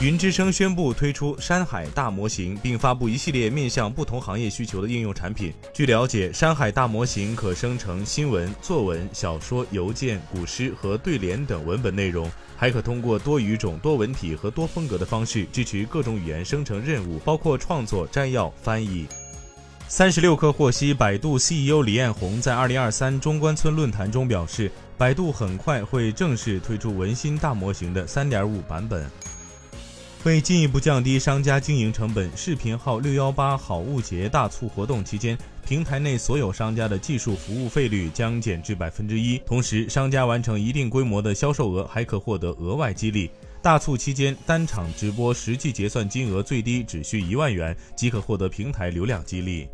云之声宣布推出山海大模型，并发布一系列面向不同行业需求的应用产品。据了解，山海大模型可生成新闻、作文、小说、邮件、古诗和对联等文本内容，还可通过多语种、多文体和多风格的方式支持各种语言生成任务，包括创作、摘要、翻译。三十六氪获悉，百度 CEO 李彦宏在二零二三中关村论坛中表示，百度很快会正式推出文心大模型的三点五版本。为进一步降低商家经营成本，视频号六幺八好物节大促活动期间，平台内所有商家的技术服务费率将减至百分之一。同时，商家完成一定规模的销售额还可获得额外激励。大促期间，单场直播实际结算金额最低只需一万元，即可获得平台流量激励。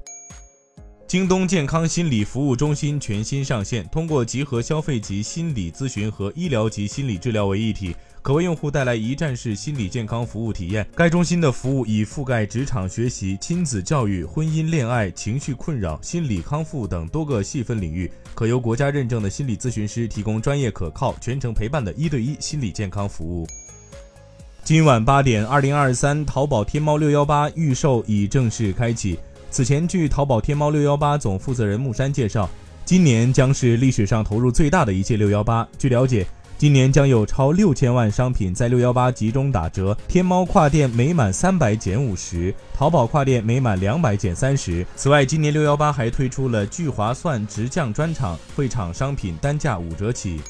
京东健康心理服务中心全新上线，通过集合消费级心理咨询和医疗级心理治疗为一体。可为用户带来一站式心理健康服务体验。该中心的服务已覆盖职场学习、亲子教育、婚姻恋爱、情绪困扰、心理康复等多个细分领域，可由国家认证的心理咨询师提供专业可靠、全程陪伴的一对一心理健康服务。今晚八点，二零二三淘宝天猫六幺八预售已正式开启。此前，据淘宝天猫六幺八总负责人木山介绍，今年将是历史上投入最大的一届六幺八。据了解。今年将有超六千万商品在六幺八集中打折，天猫跨店每满三百减五十，淘宝跨店每满两百减三十。此外，今年六幺八还推出了聚划算直降专场，会场商品单价五折起。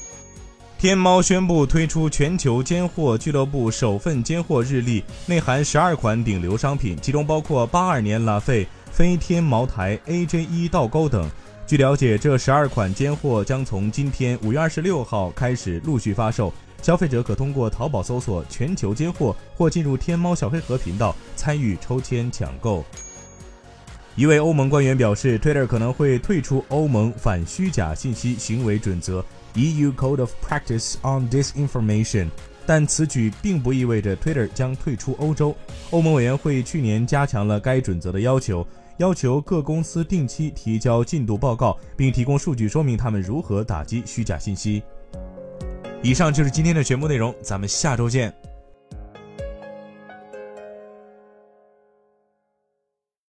天猫宣布推出全球尖货俱乐部首份尖货日历，内含十二款顶流商品，其中包括八二年拉菲、飞天茅台、AJ 一倒钩等。据了解，这十二款尖货将从今天五月二十六号开始陆续发售，消费者可通过淘宝搜索“全球尖货”或进入天猫小黑盒频道参与抽签抢购。一位欧盟官员表示，Twitter 可能会退出欧盟反虚假信息行为准则 （EU Code of Practice on Disinformation），但此举并不意味着 Twitter 将退出欧洲。欧盟委员会去年加强了该准则的要求。要求各公司定期提交进度报告，并提供数据说明他们如何打击虚假信息。以上就是今天的全部内容，咱们下周见。